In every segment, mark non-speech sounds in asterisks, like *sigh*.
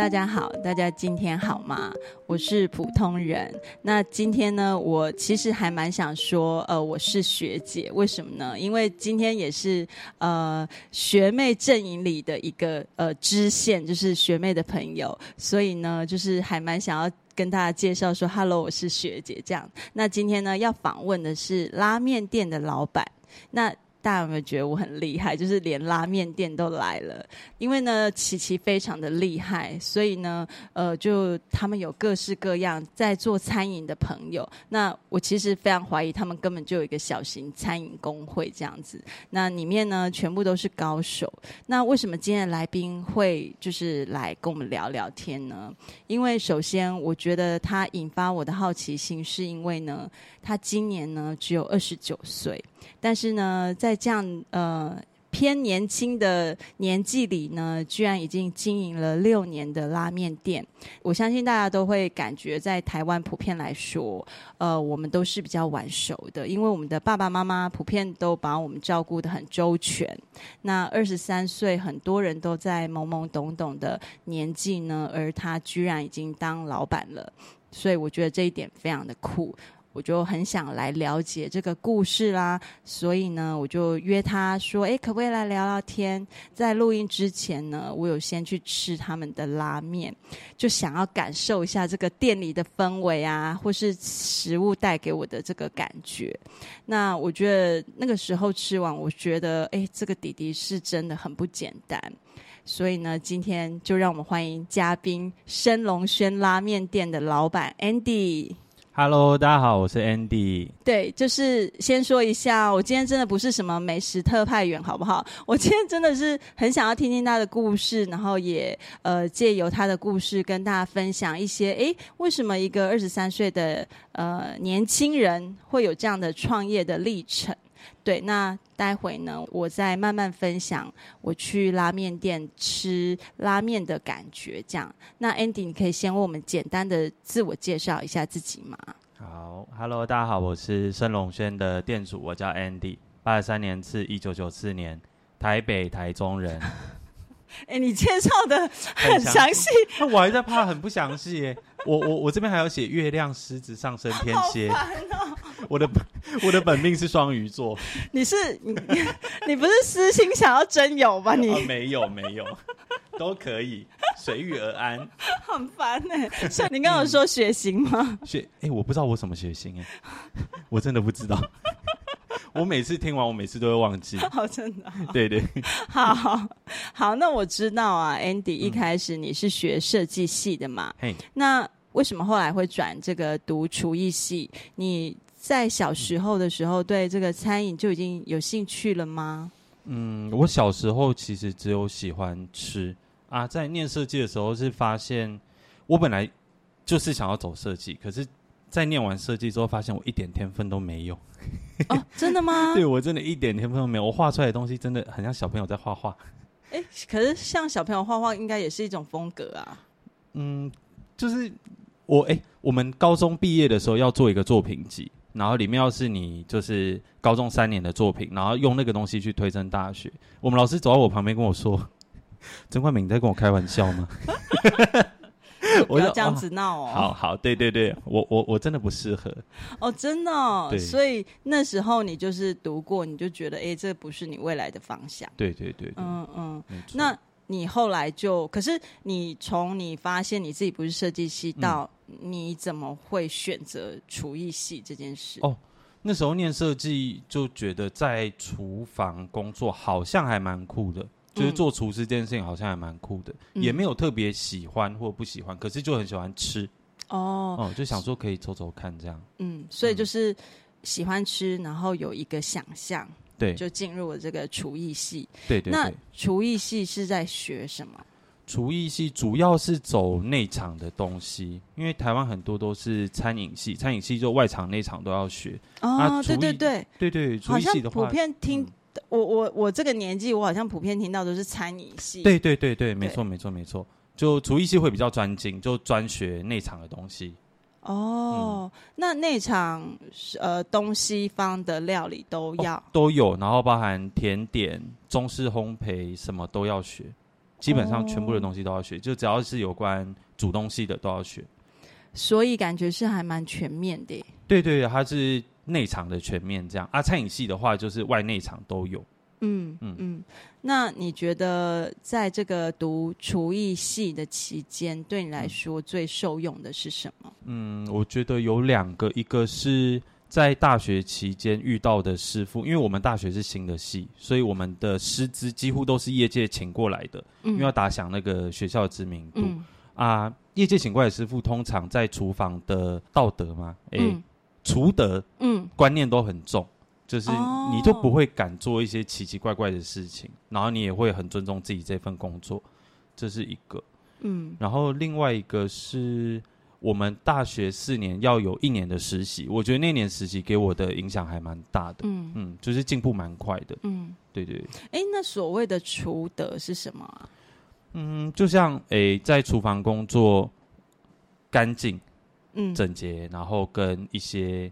大家好，大家今天好吗？我是普通人。那今天呢，我其实还蛮想说，呃，我是学姐，为什么呢？因为今天也是呃学妹阵营里的一个呃支线，就是学妹的朋友，所以呢，就是还蛮想要跟大家介绍说，Hello，我是学姐这样。那今天呢，要访问的是拉面店的老板。那大家有没有觉得我很厉害？*laughs* 就是连拉面店都来了，因为呢，琪琪非常的厉害，所以呢，呃，就他们有各式各样在做餐饮的朋友。那我其实非常怀疑，他们根本就有一个小型餐饮工会这样子。那里面呢，全部都是高手。那为什么今天的来宾会就是来跟我们聊聊天呢？因为首先，我觉得他引发我的好奇心，是因为呢，他今年呢只有二十九岁。但是呢，在这样呃偏年轻的年纪里呢，居然已经经营了六年的拉面店。我相信大家都会感觉，在台湾普遍来说，呃，我们都是比较晚熟的，因为我们的爸爸妈妈普遍都把我们照顾得很周全。那二十三岁，很多人都在懵懵懂懂的年纪呢，而他居然已经当老板了，所以我觉得这一点非常的酷。我就很想来了解这个故事啦，所以呢，我就约他说：“诶，可不可以来聊聊天？”在录音之前呢，我有先去吃他们的拉面，就想要感受一下这个店里的氛围啊，或是食物带给我的这个感觉。那我觉得那个时候吃完，我觉得诶，这个弟弟是真的很不简单。所以呢，今天就让我们欢迎嘉宾——升龙轩拉面店的老板 Andy。Hello，大家好，我是 Andy。对，就是先说一下，我今天真的不是什么美食特派员，好不好？*laughs* 我今天真的是很想要听听他的故事，然后也呃借由他的故事跟大家分享一些，诶，为什么一个二十三岁的呃年轻人会有这样的创业的历程？对，那待会呢，我再慢慢分享我去拉面店吃拉面的感觉。这样，那 Andy，你可以先为我们简单的自我介绍一下自己吗？好，Hello，大家好，我是盛龙轩的店主，我叫 Andy，八十三年次，一九九四年，台北台中人。哎，你介绍的很详细，*laughs* 那我还在怕很不详细耶。我我我这边还要写月亮狮子上升天蝎。*laughs* 我的我的本命是双鱼座。你是你你不是私心想要真有吧？你、哦、没有没有，都可以随遇而安。很烦哎、欸，所以你刚刚有说血型吗？血哎、欸，我不知道我什么血型哎、欸，我真的不知道。*laughs* 我每次听完，我每次都会忘记。好，*laughs* 真的。对对。*laughs* 好好好，那我知道啊，Andy 一开始你是学设计系的嘛？那为什么后来会转这个读厨艺系？你在小时候的时候对这个餐饮就已经有兴趣了吗？嗯，我小时候其实只有喜欢吃啊，在念设计的时候是发现，我本来就是想要走设计，可是。在念完设计之后，发现我一点天分都没有。哦，真的吗？*laughs* 对，我真的一点天分都没有。我画出来的东西真的很像小朋友在画画。哎，可是像小朋友画画，应该也是一种风格啊。嗯，就是我哎，我们高中毕业的时候要做一个作品集，然后里面要是你就是高中三年的作品，然后用那个东西去推甄大学。我们老师走到我旁边跟我说：“曾冠敏，你在跟我开玩笑吗？” *laughs* *laughs* 我要这样子闹哦，好好，对对对，我我我真的不适合。哦，真的，哦，所以那时候你就是读过，你就觉得哎，这不是你未来的方向，对对对，对，嗯嗯，那你后来就，可是你从你发现你自己不是设计系到你怎么会选择厨艺系这件事？哦，那时候念设计就觉得在厨房工作好像还蛮酷的。就是做厨师这件事情好像还蛮酷的，嗯、也没有特别喜欢或不喜欢，可是就很喜欢吃哦，哦，就想说可以走走看这样。嗯，所以就是喜欢吃，然后有一个想象，对，就进入了这个厨艺系。对，对对。那厨艺系是在学什么？厨艺系主要是走内场的东西，因为台湾很多都是餐饮系，餐饮系就外场内场都要学。哦，对对对，对对，厨艺系的话，普遍听。嗯我我我这个年纪，我好像普遍听到都是餐饮系。对对对对，没错没错没错。就厨艺系会比较专精，就专学内场的东西。哦，嗯、那内场呃东西方的料理都要、哦、都有，然后包含甜点、中式烘焙，什么都要学。基本上全部的东西都要学，就只要是有关煮东西的都要学。所以感觉是还蛮全面的。对对对，它是内场的全面这样啊。餐饮系的话，就是外内场都有。嗯嗯嗯。那你觉得在这个读厨艺系的期间，对你来说最受用的是什么？嗯，我觉得有两个，一个是在大学期间遇到的师傅，因为我们大学是新的系，所以我们的师资几乎都是业界请过来的，嗯、因为要打响那个学校的知名度。嗯啊，业界请过来的师傅通常在厨房的道德嘛，哎、嗯、德，嗯，观念都很重，就是你就不会敢做一些奇奇怪怪的事情，然后你也会很尊重自己这份工作，这是一个，嗯，然后另外一个是我们大学四年要有一年的实习，我觉得那年实习给我的影响还蛮大的，嗯。嗯，就是进步蛮快的，嗯，对对对，哎、欸，那所谓的厨德是什么啊？嗯，就像诶、欸，在厨房工作干净、嗯，整洁，然后跟一些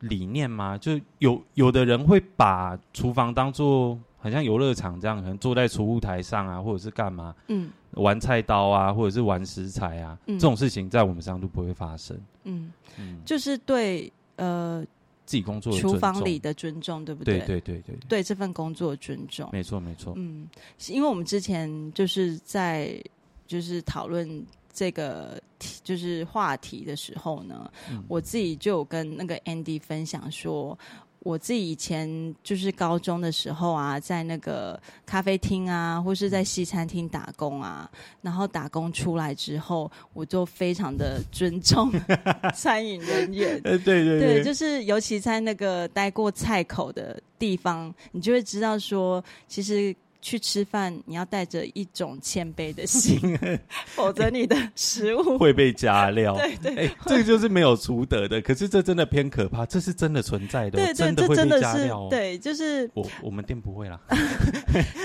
理念嘛，就有有的人会把厨房当做好像游乐场这样，可能坐在储物台上啊，或者是干嘛，嗯，玩菜刀啊，或者是玩食材啊，嗯、这种事情在我们身上都不会发生。嗯嗯，就是对呃。自己工作厨房里的尊重，对不对？对对对对，对这份工作的尊重，没错没错。嗯，因为我们之前就是在就是讨论这个题就是话题的时候呢，嗯、我自己就有跟那个 Andy 分享说。我自己以前就是高中的时候啊，在那个咖啡厅啊，或是在西餐厅打工啊，然后打工出来之后，我就非常的尊重 *laughs* 餐饮人员。对对对，对，就是尤其在那个待过菜口的地方，你就会知道说，其实。去吃饭，你要带着一种谦卑的心，*laughs* 否则你的食物 *laughs* 会被加料。*laughs* 对对，这个就是没有厨德的。可是这真的偏可怕，这是真的存在的，对对，真的会被加料哦。对，就是我我们店不会啦。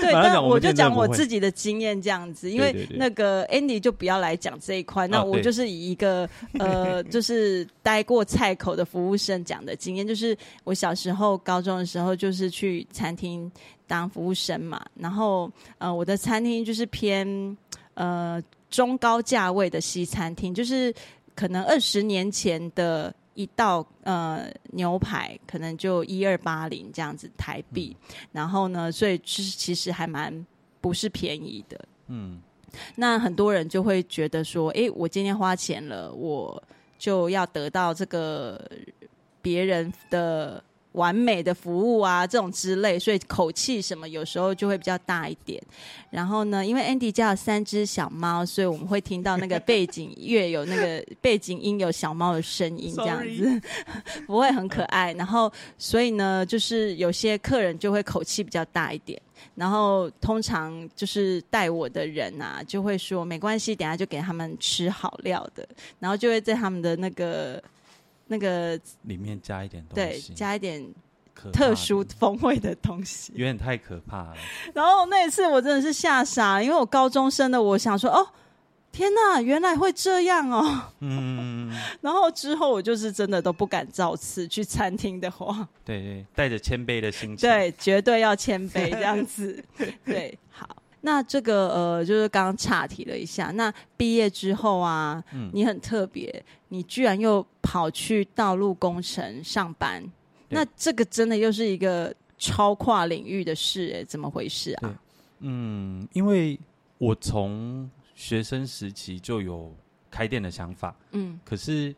对，但我就讲我自己的经验这样子，因为那个 Andy 就不要来讲这一块，那我就是以一个呃，就是待过菜口的服务生讲的经验，就是我小时候高中的时候，就是去餐厅。当服务生嘛，然后呃，我的餐厅就是偏呃中高价位的西餐厅，就是可能二十年前的一道呃牛排，可能就一二八零这样子台币，嗯、然后呢，所以其实其实还蛮不是便宜的，嗯，那很多人就会觉得说，哎，我今天花钱了，我就要得到这个别人的。完美的服务啊，这种之类，所以口气什么有时候就会比较大一点。然后呢，因为 Andy 家有三只小猫，所以我们会听到那个背景乐有那个背景音有小猫的声音，这样子 *laughs* 不会很可爱。然后所以呢，就是有些客人就会口气比较大一点。然后通常就是带我的人啊，就会说没关系，等下就给他们吃好料的，然后就会在他们的那个。那个里面加一点东西，对，加一点特殊风味的东西，有点太可怕了。然后那一次我真的是吓傻，因为我高中生的，我想说，哦，天呐，原来会这样哦。嗯。*laughs* 然后之后我就是真的都不敢造次去餐厅的话，对对，带着谦卑的心情，对，绝对要谦卑这样子。对，好。那这个呃，就是刚刚岔题了一下。那毕业之后啊，嗯、你很特别，你居然又跑去道路工程上班。那这个真的又是一个超跨领域的事，哎，怎么回事啊？嗯，因为我从学生时期就有开店的想法，嗯，可是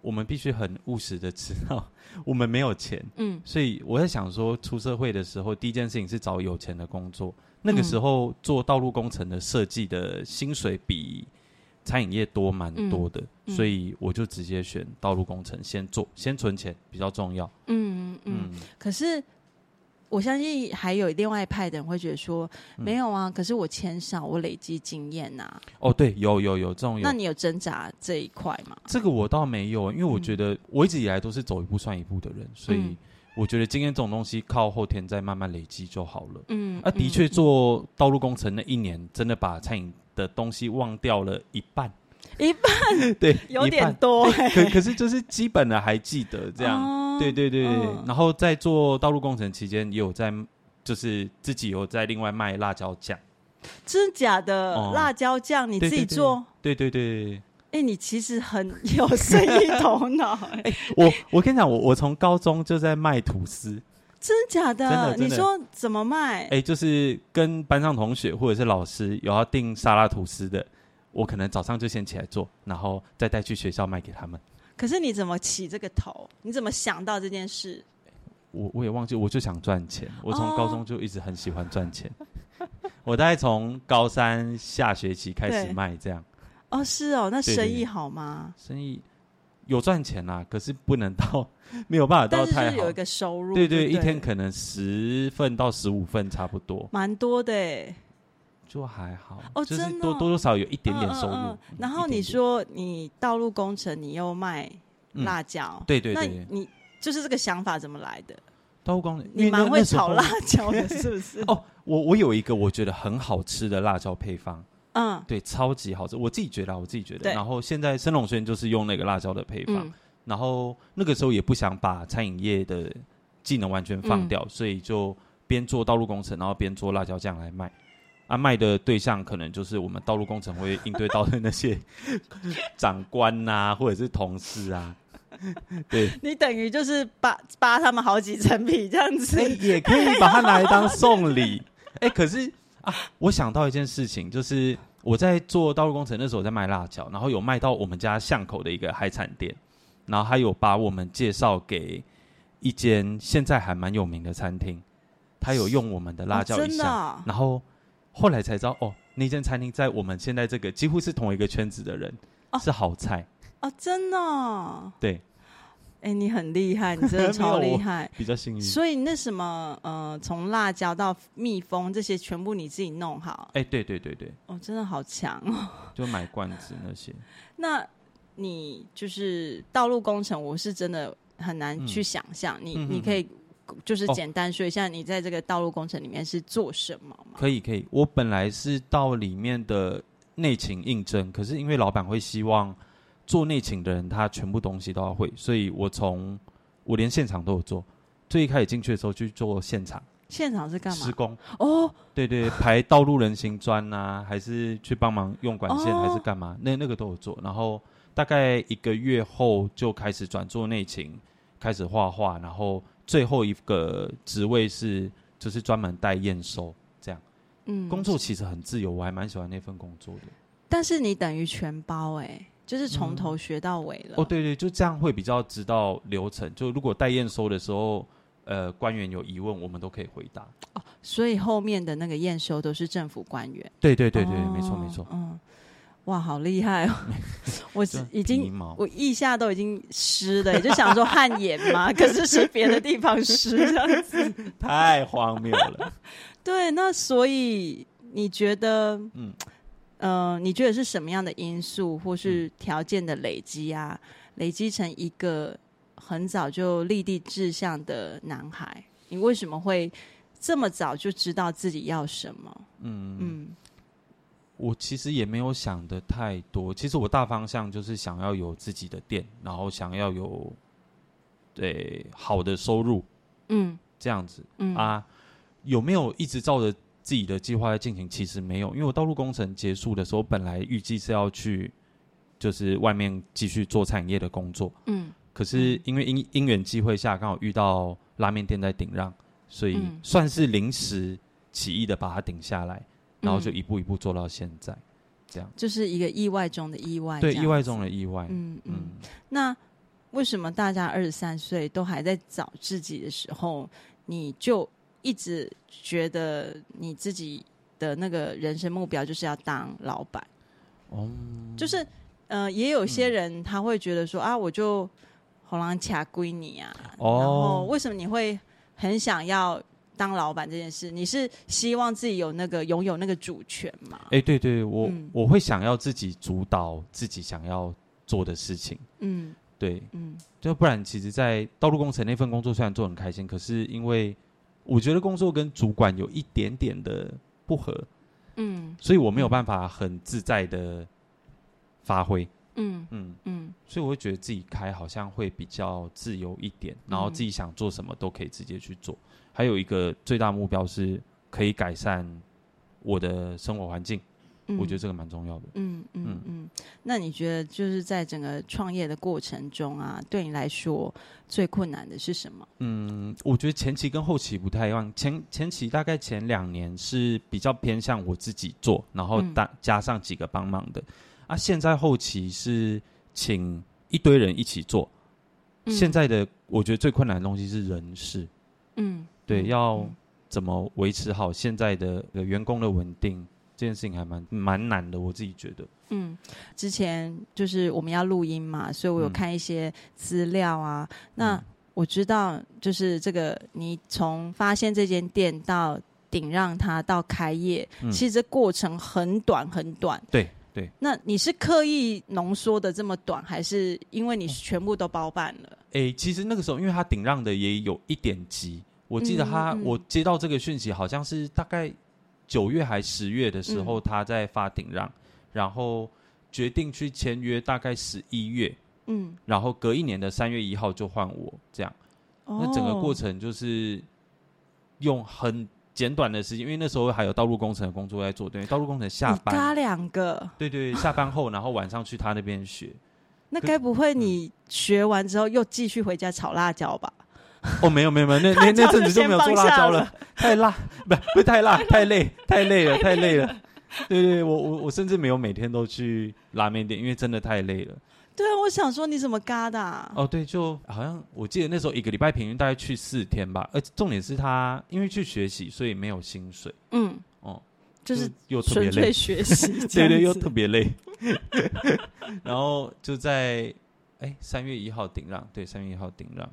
我们必须很务实的知道，我们没有钱，嗯，所以我在想说，出社会的时候，第一件事情是找有钱的工作。那个时候做道路工程的设计的薪水比餐饮业多蛮多的，所以我就直接选道路工程先做，先存钱比较重要。嗯嗯。可是我相信还有另外一派的人会觉得说，嗯、没有啊，可是我钱少，我累积经验呐、啊。哦，对，有有有这种有。那你有挣扎这一块吗？这个我倒没有，因为我觉得我一直以来都是走一步算一步的人，所以。嗯我觉得经验这种东西靠后天再慢慢累积就好了。嗯，啊，的确做道路工程那一年，真的把餐饮的东西忘掉了一半。一半？对，*laughs* 有点多。可可是就是基本的还记得这样。对对对。然后在做道路工程期间，也有在就是自己有在另外卖辣椒酱。真的假的？哦辣椒酱你自己做？对对对。哎、欸，你其实很 *laughs* 有生意头脑。哎，我我跟你讲，我我从高中就在卖吐司。真的假的？真的真的你说怎么卖？哎、欸，就是跟班上同学或者是老师有要订沙拉吐司的，我可能早上就先起来做，然后再带去学校卖给他们。可是你怎么起这个头？你怎么想到这件事？我我也忘记，我就想赚钱。我从高中就一直很喜欢赚钱。Oh. *laughs* 我大概从高三下学期开始卖这样。哦，是哦，那生意好吗？生意有赚钱啦，可是不能到没有办法到太好。有一个收入，对对，对，一天可能十份到十五份差不多，蛮多的诶。就还好哦，就是真的多多多少有一点点收入。嗯嗯嗯、然后你说你道路工程，你又卖辣椒，对对，那你就是这个想法怎么来的？道路工程，你蛮会炒辣椒的，是不是？*laughs* 哦，我我有一个我觉得很好吃的辣椒配方。嗯，对，超级好吃，我自己觉得，我自己觉得。然后现在生龙轩就是用那个辣椒的配方，嗯，然后那个时候也不想把餐饮业的技能完全放掉，嗯，所以就边做道路工程，然后边做辣椒酱来卖。啊，卖的对象可能就是我们道路工程会应对到的那些 *laughs* 长官呐，啊，或者是同事啊。对，你等于就是扒扒他们好几层皮这样子，欸，也可以把它拿来当送礼。哎，欸，可是。啊，我想到一件事情，就是我在做道路工程那时候，我在卖辣椒，然后有卖到我们家巷口的一个海产店，然后他有把我们介绍给一间现在还蛮有名的餐厅，他有用我们的辣椒一下，然后后来才知道，哦，那间餐厅在我们现在这个几乎是同一个圈子的人，哦、是好菜。哦，真的、哦，对。哎、欸，你很厉害，你真的 *laughs* 超厉害，比较幸运。所以那什么，呃，从辣椒到蜜蜂这些，全部你自己弄好。哎、欸，对对对对。哦，真的好强哦。就买罐子那些。*laughs* 那你就是道路工程，我是真的很难去想象。嗯、你你可以就是简单说一下，你在这个道路工程里面是做什么吗？可以可以，我本来是到里面的内勤应征，可是因为老板会希望。做内勤的人，他全部东西都要会，所以我从我连现场都有做。最一开始进去的时候去做现场，现场是干嘛？施工哦，对对，排道路人行砖啊，还是去帮忙用管线，还是干嘛？那那个都有做。然后大概一个月后就开始转做内勤，开始画画，然后最后一个职位是就是专门带验收这样。嗯，工作其实很自由，我还蛮喜欢那份工作的。但是你等于全包哎、欸。就是从头学到尾了。嗯。哦，对对，就这样会比较知道流程。就如果待验收的时候，呃，官员有疑问，我们都可以回答。哦，所以后面的那个验收都是政府官员。对对对对，哦、没错没错。嗯，哇，好厉害哦！*laughs* 我已经我腋下都已经湿了，也就想说汗颜嘛，可是是别的地方湿，这样子 *laughs* 太荒谬了。*laughs* 对，那所以你觉得，嗯。嗯、呃，你觉得是什么样的因素或是条件的累积啊？累积成一个很早就立地志向的男孩，你为什么会这么早就知道自己要什么？嗯嗯，我其实也没有想的太多。其实我大方向就是想要有自己的店，然后想要有对好的收入，嗯，这样子，嗯啊，有没有一直照着？自己的计划在进行，其实没有，因为我道路工程结束的时候，本来预计是要去，就是外面继续做产业的工作。嗯，可是因为因因缘机会下，刚好遇到拉面店在顶让，所以算是临时起意的把它顶下来，然后就一步一步做到现在，这样。就是一个意外中的意外。对，意外中的意外。嗯嗯。那为什么大家二十三岁都还在找自己的时候，你就？一直觉得你自己的那个人生目标就是要当老板，哦，就是呃，也有些人他会觉得说啊，我就好狼卡归你啊，哦，然后为什么你会很想要当老板这件事？你是希望自己有那个拥有那个主权吗？哎，对对，我、嗯、我会想要自己主导自己想要做的事情，嗯，对，嗯，就不然，其实，在道路工程那份工作虽然做很开心，可是因为我觉得工作跟主管有一点点的不合，嗯，所以我没有办法很自在的发挥，嗯。嗯。嗯，所以我会觉得自己开好像会比较自由一点，然后自己想做什么都可以直接去做。还有一个最大目标是可以改善我的生活环境。我觉得这个蛮重要的。嗯嗯嗯嗯。那你觉得就是在整个创业的过程中啊，对你来说最困难的是什么？嗯，我觉得前期跟后期不太一样。前前期大概前两年是比较偏向我自己做，然后加加上几个帮忙的。嗯、啊，现在后期是请一堆人一起做。嗯、现在的我觉得最困难的东西是人事。嗯，对，要怎么维持好现在的员工的稳定？这件事情还蛮蛮难的，我自己觉得。嗯，之前就是我们要录音嘛，所以我有看一些资料啊。嗯、那我知道，就是这个你从发现这间店到顶让它到开业，嗯、其实这过程很短很短。对对。那你是刻意浓缩的这么短，还是因为你全部都包办了？哎、欸，其实那个时候，因为他顶让的也有一点急，我记得他，嗯嗯、我接到这个讯息，好像是大概。九月还十月的时候，他在发顶让，嗯、然后决定去签约，大概十一月，嗯，然后隔一年的三月一号就换我这样，哦、那整个过程就是用很简短的时间，因为那时候还有道路工程的工作在做，对，道路工程下班，他两个，对对，下班后，然后晚上去他那边学，那该不会你学完之后又继续回家炒辣椒吧？哦，没有没有没有，那那那阵子就没有做辣椒了，太辣，不不太辣，太累，太累了，太累了。对对，我我我甚至没有每天都去拉面店，因为真的太累了。对啊，我想说你怎么嘎的啊？哦，对，就好像我记得那时候一个礼拜平均大概去四天吧，而且重点是他因为去学习，所以没有薪水。嗯，哦，就是又纯粹学习，*laughs* 对对，又特别累。*laughs* 然后就在哎三月一号顶让，对，三月一号顶让。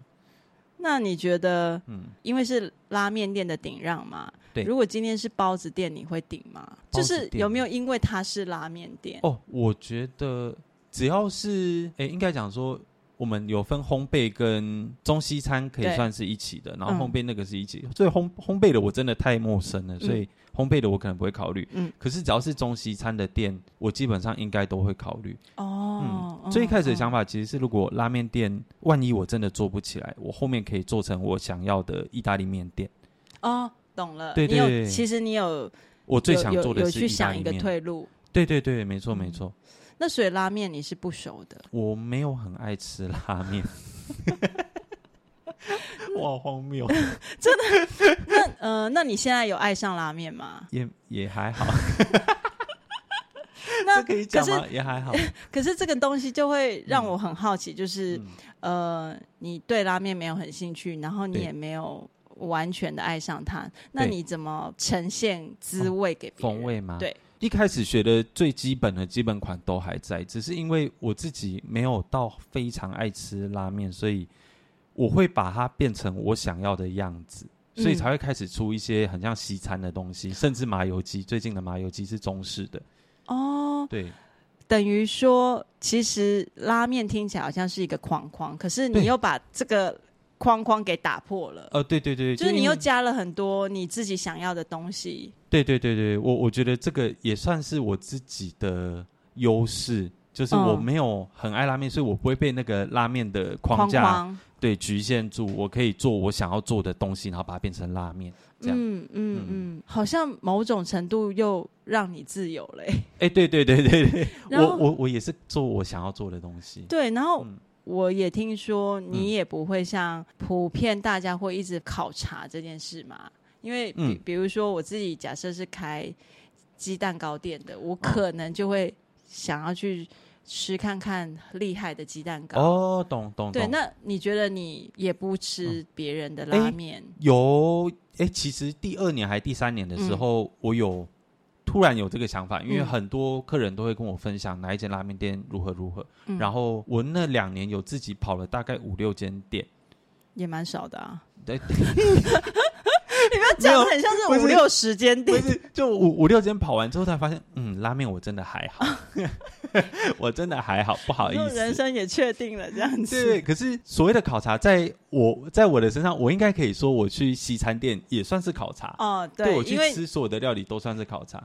那你觉得，嗯，因为是拉面店的顶让嘛，对，如果今天是包子店，你会顶吗？就是有没有因为它是拉面店？哦，我觉得只要是，哎，应该讲说，我们有分烘焙跟中西餐，可以算是一起的，然后烘焙那个是一起，嗯、所以烘烘焙的我真的太陌生了，所以。嗯烘焙的我可能不会考虑，嗯，可是只要是中西餐的店，我基本上应该都会考虑。哦，嗯，最一开始的想法其实是，如果拉面店万一我真的做不起来，我后面可以做成我想要的意大利面店。哦，懂了。对对对，其实你有，我最想做的是去想一个退路。对对对，没错没错。那所以拉面你是不熟的？我没有很爱吃拉面。哇，荒谬！*laughs* 真的？那呃，那你现在有爱上拉面吗？也也还好。*laughs* 那可以讲吗？也还好。*laughs* 可是这个东西就会让我很好奇，就是、嗯、呃，你对拉面没有很兴趣，然后你也没有完全的爱上它，那你怎么呈现滋味给别人？风味吗？对，一开始学的最基本的基本款都还在，只是因为我自己没有到非常爱吃拉面，所以。我会把它变成我想要的样子，所以才会开始出一些很像西餐的东西，嗯、甚至麻油鸡。最近的麻油鸡是中式的哦，对，等于说其实拉面听起来好像是一个框框，可是你又把这个框框给打破了。呃，对对对，就是你又加了很多你自己想要的东西。对对对对，我我觉得这个也算是我自己的优势，就是我没有很爱拉面，所以我不会被那个拉面的框架。对，局限住，我可以做我想要做的东西，然后把它变成拉面，这样。嗯嗯嗯，好像某种程度又让你自由了。哎，对对对对对，*laughs* 我我我也是做我想要做的东西。对，然后我也听说你也不会像普遍大家会一直考察这件事嘛，因为比比如说我自己假设是开鸡蛋糕店的，我可能就会想要去。吃看看厉害的鸡蛋糕哦，懂懂。对，那你觉得你也不吃别人的拉面？有，哎，其实第二年还是第三年的时候，我有突然有这个想法，因为很多客人都会跟我分享哪一间拉面店如何如何。然后我那两年有自己跑了大概五六间店，也蛮少的啊。对。*laughs* *laughs* 你不要讲的很像是五六十间店，不是就五五六间跑完之后才发现，嗯，拉面我真的还好，*laughs* 我真的还好，不好意思，人生也确定了这样子。对，可是所谓的考察，在我在我的身上，我应该可以说，我去西餐店也算是考察哦。对，对我去吃所有的料理都算是考察。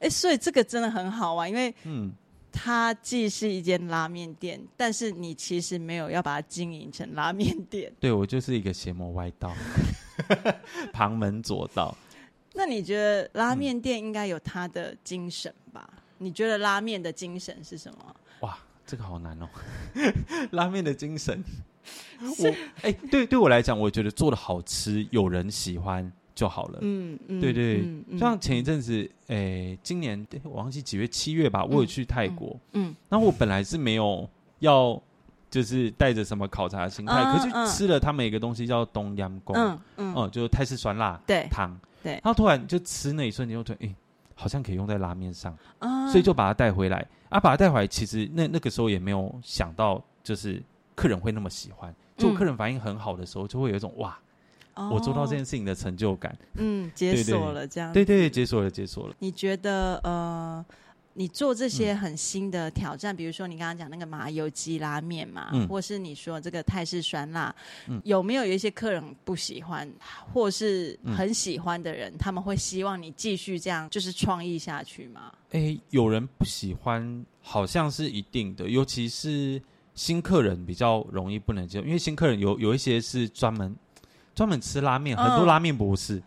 哎，所以这个真的很好玩，因为嗯。它既是一间拉面店，但是你其实没有要把它经营成拉面店。*laughs* 对，我就是一个邪魔歪道，*laughs* 旁门左道。那你觉得拉面店应该有它的精神吧？嗯、你觉得拉面的精神是什么？哇，这个好难哦！*laughs* 拉面的精神，我哎、欸，对对我来讲，我觉得做的好吃，有人喜欢就好了。嗯嗯，对对，嗯嗯、像前一阵子，诶、欸，今年我忘记几月，七月吧，我有去泰国。嗯，嗯那我本来是没有要。就是带着什么考察的心态，嗯、可是吃了他们一个东西叫冬阴功，嗯嗯，嗯，就是泰式酸辣汤，对汤，对，然后突然就吃那一瞬间，又觉得诶，好像可以用在拉面上，嗯、所以就把它带回来。啊，把它带回来，其实那那个时候也没有想到，就是客人会那么喜欢。就客人反应很好的时候，就会有一种哇，嗯、我做到这件事情的成就感。嗯，解锁了这样，对对，解锁了，解锁了。你觉得呃？你做这些很新的挑战，嗯、比如说你刚刚讲那个麻油鸡拉面嘛，嗯、或是你说这个泰式酸辣，嗯、有没有有一些客人不喜欢，或是很喜欢的人，嗯、他们会希望你继续这样就是创意下去吗？哎、欸，有人不喜欢，好像是一定的，尤其是新客人比较容易不能接受，因为新客人有有一些是专门专门吃拉面，嗯、很多拉面博士，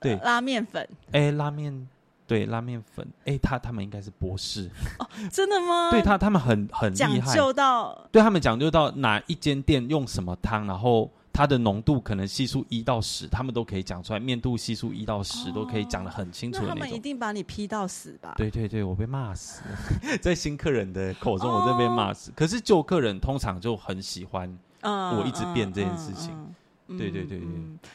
对，呃、拉面粉，哎、欸，拉面。对拉面粉，哎，他他们应该是博士哦，真的吗？*laughs* 对他他们很很厉害，讲究到对他们讲究到哪一间店用什么汤，然后它的浓度可能系数一到十，他们都可以讲出来，面度系数一到十、哦、都可以讲的很清楚的那种。那他们一定把你批到死吧？对对对，我被骂死，*laughs* 在新客人的口中，我真的被骂死。哦、可是旧客人通常就很喜欢，我一直变这件事情。嗯嗯嗯、对对对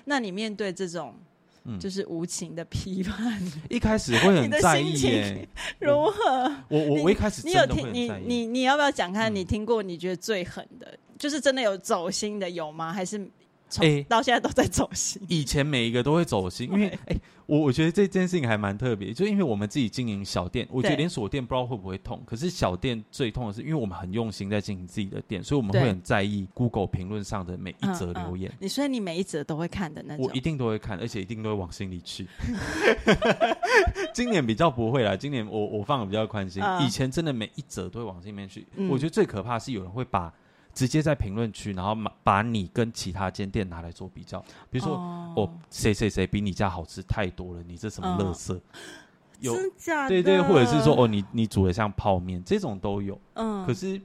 那你面对这种？嗯，就是无情的批判。*laughs* 一开始会很在意耶，如何？我我我一开始你有听你你你要不要讲看？你听过你觉得最狠的，就是真的有走心的有吗？还是？从，到现在都在走心。以前每一个都会走心，因为哎，我我觉得这件事情还蛮特别，就因为我们自己经营小店，我觉得连锁店不知道会不会痛，可是小店最痛的是，因为我们很用心在经营自己的店，所以我们会很在意 Google 评论上的每一则留言。你所以你每一则都会看的那种，我一定都会看，而且一定都会往心里去。*laughs* 今年比较不会啦，今年我我放的比较宽心，以前真的每一则都会往心里面去。我觉得最可怕是有人会把。直接在评论区，然后把把你跟其他间店拿来做比较，比如说哦，谁谁谁比你家好吃太多了，你这什么垃圾？哦、有真假的？对对，或者是说哦，你你煮的像泡面，这种都有。嗯，可是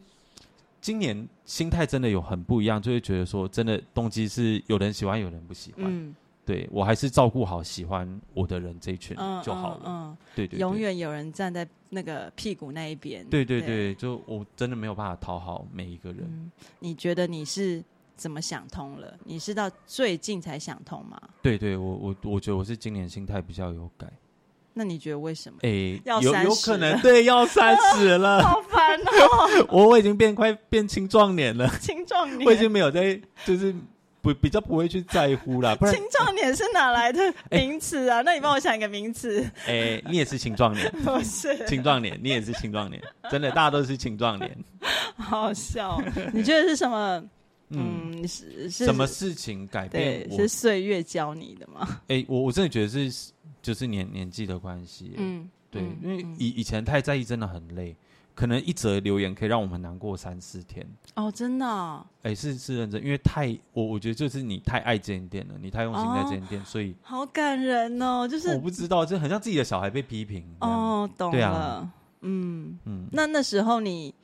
今年心态真的有很不一样，就会觉得说，真的动机是有人喜欢，有人不喜欢。嗯。对，我还是照顾好喜欢我的人这一群就好了。嗯，嗯嗯对，对对，永远有人站在那个屁股那一边。对对对，对就我真的没有办法讨好每一个人。嗯，你觉得你是怎么想通了？你是到最近才想通吗？对对，我我我觉得我是今年心态比较有改。那你觉得为什么？哎，有有可能对，要三十了，*laughs* 好烦哦！我 *laughs* 我已经变快变青壮年了，*laughs* 青壮年，我已经没有在就是。不比较不会去在乎啦，*laughs* 不然青壮年是哪来的 *laughs* 名词啊？欸、那你帮我想一个名词。*laughs* 哎、欸，你也是青壮年，不是青壮年，你也是青壮年，真的，大家都是青壮年。好好笑，你觉得是什么？嗯，是是什么事情改变？是岁月教你的吗？哎、欸，我我真的觉得是就是年年纪的关系。嗯，对，嗯、因为以以前太在意，真的很累。可能一则留言可以让我们难过三四天哦，真的、哦？哎、欸，是是认真，因为太我我觉得就是你太爱这间店了，你太用心在这间店，哦、所以好感人哦，就是我不知道，就很像自己的小孩被批评哦，懂了，对啊、嗯嗯，那那时候你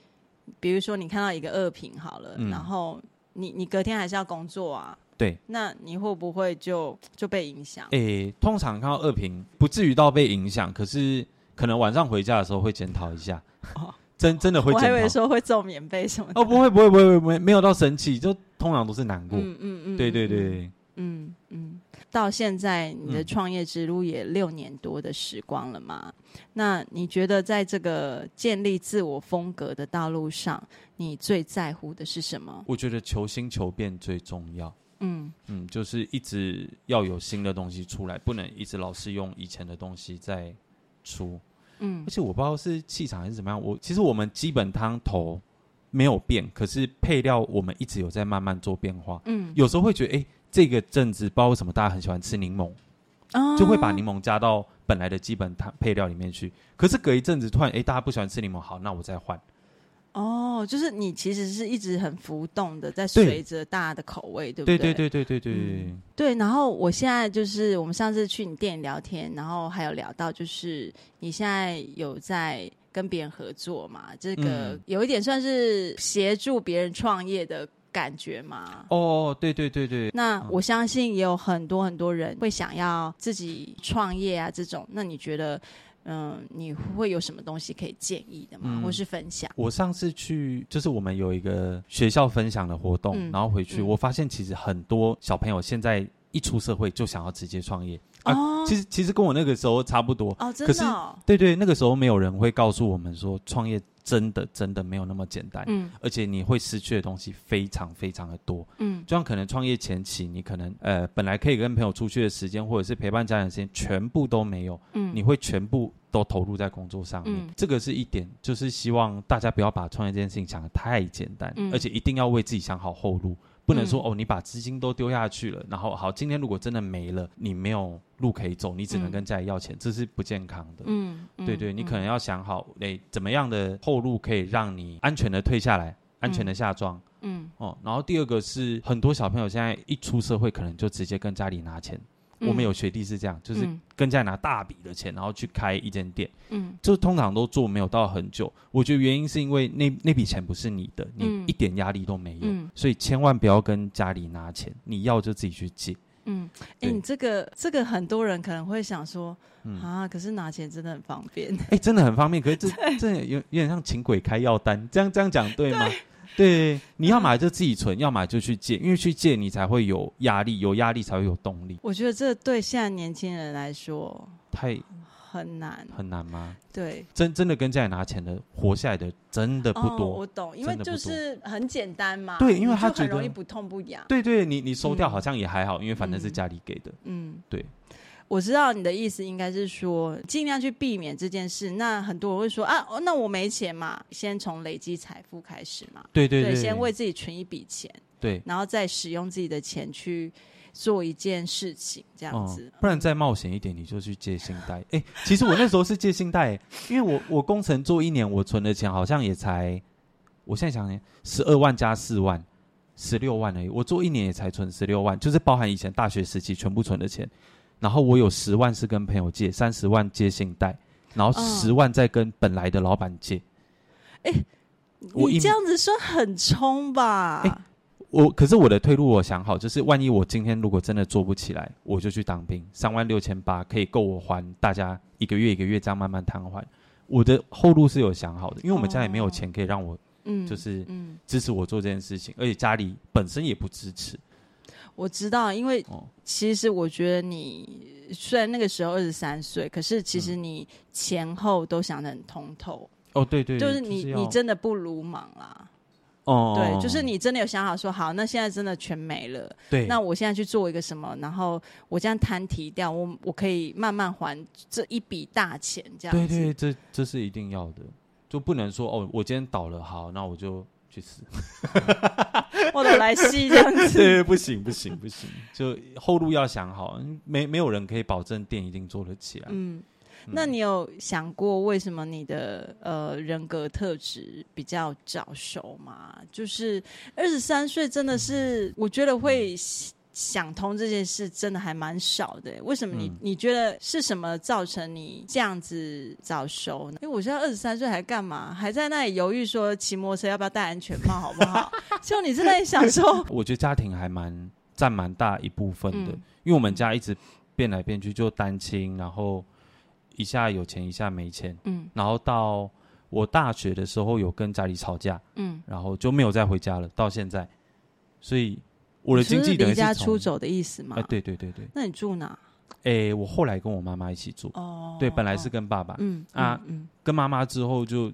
比如说你看到一个恶评好了，嗯、然后你你隔天还是要工作啊，对，那你会不会就就被影响？哎、欸，通常看到恶评不至于到被影响，可是可能晚上回家的时候会检讨一下。哦真真的会，我还以为说会皱棉被什么的。哦，不会不会不会不会，没有到生气，就通常都是难过。嗯嗯嗯，对对对，嗯嗯。到现在你的创业之路也六年多的时光了嘛？嗯、那你觉得在这个建立自我风格的道路上，你最在乎的是什么？我觉得求新求变最重要。嗯嗯，就是一直要有新的东西出来，不能一直老是用以前的东西在出。嗯，而且我不知道是气场还是怎么样。我其实我们基本汤头没有变，可是配料我们一直有在慢慢做变化。嗯，有时候会觉得，哎、欸，这个阵子不知道为什么大家很喜欢吃柠檬，哦、就会把柠檬加到本来的基本汤配料里面去。可是隔一阵子突然，哎、欸，大家不喜欢吃柠檬，好，那我再换。哦，就是你其实是一直很浮动的，在随着大家的口味，对，对不对？对对对对对对对、嗯。对，然后我现在就是我们上次去你店里聊天，然后还有聊到，就是你现在有在跟别人合作嘛？这个有一点算是协助别人创业的感觉嘛？哦，对对对对。那我相信也有很多很多人会想要自己创业啊，这种。那你觉得？嗯，你会有什么东西可以建议的吗？嗯、或是分享？我上次去，就是我们有一个学校分享的活动，嗯、然后回去、嗯，我发现其实很多小朋友现在一出社会就想要直接创业。啊，哦、其实其实跟我那个时候差不多。哦，真的、哦。可是，对对，那个时候没有人会告诉我们说创业。真的真的没有那么简单，嗯，而且你会失去的东西非常非常的多，嗯，就像可能创业前期，你可能呃本来可以跟朋友出去的时间，或者是陪伴家人的时间，全部都没有，嗯，你会全部都投入在工作上面，嗯，这个是一点，就是希望大家不要把创业这件事情想得太简单，嗯，而且一定要为自己想好后路。不能说哦，你把资金都丢下去了，嗯，然后好，今天如果真的没了，你没有路可以走，你只能跟家里要钱，嗯，这是不健康的。嗯，对对，你可能要想好，诶，怎么样的后路可以让你安全的退下来，安全的下庄。嗯，哦，然后第二个是很多小朋友现在一出社会，可能就直接跟家里拿钱。我们有学弟是这样，就是跟家里拿大笔的钱，然后去开一间店。嗯，就通常都做没有到很久。我觉得原因是因为那那笔钱不是你的，你一点压力都没有，所以千万不要跟家里拿钱，你要就自己去借。嗯，哎，你这个这个很多人可能会想说，啊，可是拿钱真的很方便。哎，真的很方便，可是这 *laughs* 这有有点像请鬼开药单，这样这样讲对吗？对，你要买就自己存，要买就去借，因为去借你才会有压力，有压力才会有动力。我觉得这对现在年轻人来说太很难，很难吗？对，真真的跟家里拿钱的活下来的真的不多。哦，我懂，因为就是很简单嘛。对，因为他很容易不痛不痒。对对，你你收掉好像也还好，嗯，因为反正是家里给的。嗯，对。我知道你的意思，应该是说尽量去避免这件事。那很多人会说啊，那我没钱嘛，先从累积财富开始嘛。对对对，对，先为自己存一笔钱，对，然后再使用自己的钱去做一件事情，这样子。嗯、不然再冒险一点，你就去借信贷。哎，其实我那时候是借信贷，因为我我工程做一年，我存的钱好像也才，我现在想想，十二万加四万，十六万而已。我做一年也才存十六万，就是包含以前大学时期全部存的钱。然后我有十万是跟朋友借，三十万借信贷，然后十万再跟本来的老板借。哎、嗯，你这样子算很冲吧？哎，我可是我的退路我想好，就是万一我今天如果真的做不起来，我就去当兵，三万六千八可以够我还大家一个月一个月这样慢慢摊还。我的后路是有想好的，因为我们家也没有钱可以让我，嗯，就是支持我做这件事情，而且家里本身也不支持。我知道，因为其实我觉得你虽然那个时候二十三岁，可是其实你前后都想得很通透。哦，对对，就是你你真的不鲁莽啦。哦，对，就是你真的有想好说好，那现在真的全没了。对，那我现在去做一个什么，然后我这样摊提掉，我我可以慢慢还这一笔大钱，这样子。对对，这这是一定要的，就不能说哦，我今天倒了，好，那我就。去死！*laughs* 我的来戏这样子，对，不行不行不行，就后路要想好，没没有人可以保证店一定做得起来。嗯，那你有想过为什么你的呃人格特质比较早熟吗？就是二十三岁真的是，我觉得会。想通这件事真的还蛮少的，为什么你、嗯、你觉得是什么造成你这样子早熟呢？因为我现在二十三岁还干嘛？还在那里犹豫说骑摩托车要不要戴安全帽，好不好？*laughs* 就你在那里享受。我觉得家庭还蛮占蛮大一部分的、嗯，因为我们家一直变来变去，就单亲，然后一下有钱一下没钱，嗯，然后到我大学的时候有跟家里吵架，嗯，然后就没有再回家了，到现在，所以。我的经济离家出走的意思吗？哎，对对对对。那你住哪？哎，我后来跟我妈妈一起住。哦。对，本来是跟爸爸。嗯。啊，嗯。跟妈妈之后就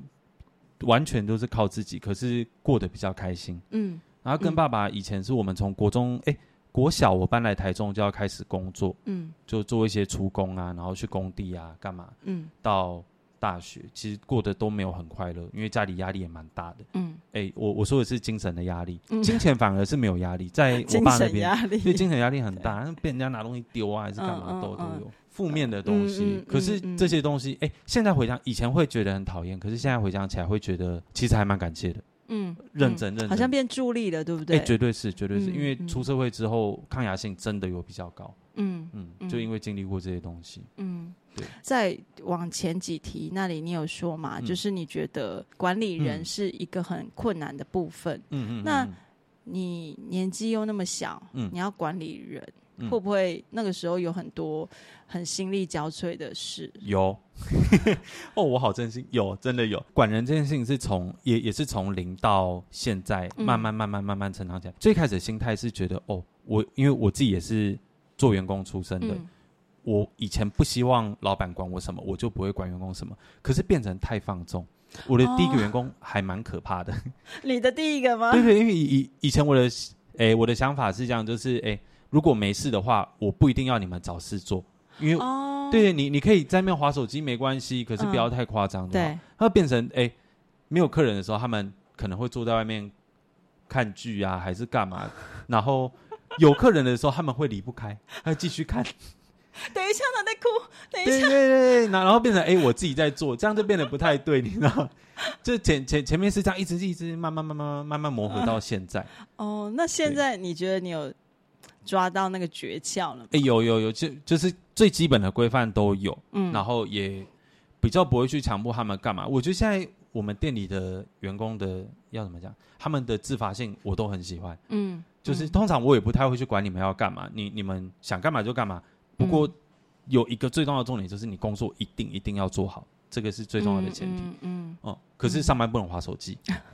完全都是靠自己，可是过得比较开心。嗯。然后跟爸爸以前是我们从国中哎国小我搬来台中就要开始工作。嗯。就做一些出工啊，然后去工地啊干嘛？嗯。到大学，其实过得都没有很快乐，因为家里压力也蛮大的。嗯，哎、欸，我我说的是精神的压力，嗯、金钱反而是没有压力，在 *laughs* 我爸那边，因为精神压力很大，被人家拿东西丢啊，还是干嘛都、都有负面的东西。可是这些东西，哎、欸，现在回想，以前会觉得很讨厌，可是现在回想起来，会觉得其实还蛮感谢的。嗯，认真认真，好像变助力了，对不对？哎、欸，绝对是，绝对是、嗯、因为出社会之后，抗压性真的有比较高。嗯嗯，就因为经历过这些东西。嗯，对。再往前几题那里，你有说嘛？嗯、就是你觉得管理人是一个很困难的部分。嗯嗯。那你年纪又那么小，嗯，你要管理人。会不会那个时候有很多很心力交瘁的事？有 *laughs* 哦，我好真心有，真的有。管人这件事情是从也也是从零到现在慢慢慢慢慢慢成长起来。嗯、最开始心态是觉得哦，我因为我自己也是做员工出身的，嗯、我以前不希望老板管我什么，我就不会管员工什么。可是变成太放纵，我的第一个员工还蛮可怕的。哦、你的第一个吗？*laughs* 对对，因为以以前我的诶我的想法是这样，就是诶。如果没事的话，我不一定要你们找事做，因为、oh. 对你，你可以在那边滑手机没关系，可是不要太夸张的。对，它会变成诶、欸，没有客人的时候，他们可能会坐在外面看剧啊，还是干嘛？然后有客人的时候，他们会离不开，他会继续看。*laughs* 等一下，他在哭。等一下，对对对，然然后变成哎、欸，我自己在做，这样就变得不太对，你知道吗？就前前前面是这样，一直一直慢慢慢慢慢慢磨合到现在。哦，uh, oh, 那现在你觉得你有？抓到那个诀窍了？哎、欸，有有有，就就是最基本的规范都有，嗯，然后也比较不会去强迫他们干嘛。我觉得现在我们店里的员工的要怎么讲，他们的自发性我都很喜欢，嗯，就是通常我也不太会去管你们要干嘛，你你们想干嘛就干嘛。不过有一个最重要的重点就是你工作一定一定要做好，这个是最重要的前提，嗯，嗯，哦、嗯，可是上班不能划手机。嗯 *laughs*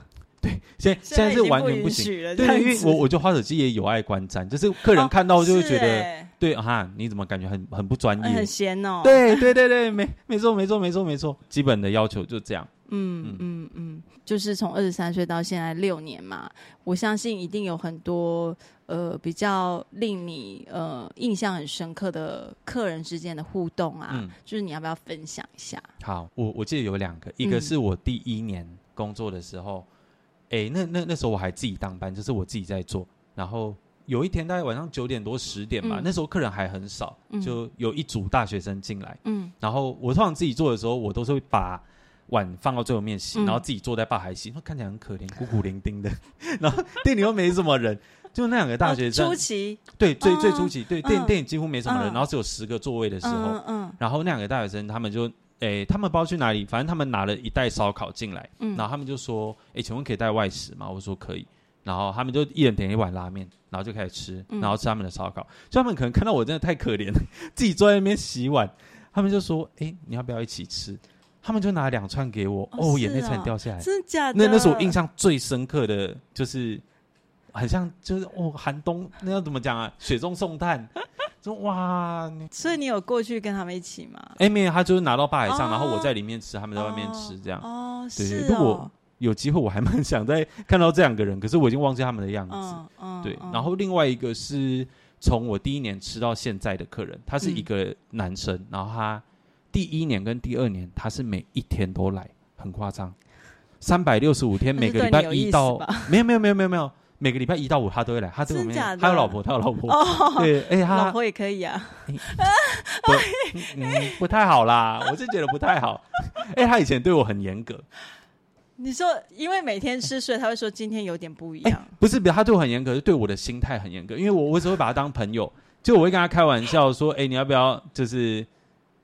对，现在现在是完全不行。对，因为我我觉得滑手机也有碍观瞻，就是客人看到就会觉得，哦欸、对啊，你怎么感觉很很不专业，很闲哦。对对对对，没没错没错没错没错，基本的要求就这样。嗯嗯。嗯，嗯，就是从二十三岁到现在六年嘛，我相信一定有很多呃比较令你呃印象很深刻的客人之间的互动啊，嗯、就是你要不要分享一下？好，我我记得有两个，一个是我第一年工作的时候。哎、欸，那那那时候我还自己当班，就是我自己在做。然后有一天大概晚上九点多十点吧，嗯、那时候客人还很少，嗯、就有一组大学生进来。嗯，然后我通常自己做的时候，我都是会把碗放到最后面洗，嗯、然后自己坐在吧台洗，那看起来很可怜，孤苦伶仃的。*laughs* 然后店里又没什么人，就那两个大学生。哦、初期对，最、哦、最初期，对电电影几乎没什么人，嗯、然后只有十个座位的时候。嗯，嗯然后那两个大学生他们就。哎、欸，他们不知道去哪里，反正他们拿了一袋烧烤进来，嗯、然后他们就说：“哎、欸，请问可以带外食吗？”我说：“可以。”然后他们就一人点一碗拉面，然后就开始吃，然后吃他们的烧烤。就、嗯、他们可能看到我真的太可怜了，*laughs* 自己坐在那边洗碗，他们就说：“哎、欸，你要不要一起吃？”他们就拿两串给我，哦，哦，眼泪差点掉下来，真的假的？那那是我印象最深刻的，就是很像就是哦，寒冬那要怎么讲啊？雪中送炭。*laughs* 说哇，所以你有过去跟他们一起吗？哎，没有，他就是拿到吧台上，然后我在里面吃，他们在外面吃，这样。哦，对，是。如果有机会，我还蛮想再看到这两个人，可是我已经忘记他们的样子。对。然后另外一个是从我第一年吃到现在的客人，他是一个男生，然后他第一年跟第二年他是每一天都来，很夸张，三百六十五天，每个礼拜一到，没有没有没有没有没有。每个礼拜一到五他都会来，他这里面他有老婆，他有老婆，哦、对，哎、欸，他老婆也可以啊，欸、不，嗯，不太好啦，*laughs* 我是觉得不太好。哎、欸，他以前对我很严格。你说，因为每天吃，所以他会说今天有点不一样。欸、不是，比他对我很严格，是对我的心态很严格，因为我我只会把他当朋友，就我会跟他开玩笑说，哎、欸，你要不要就是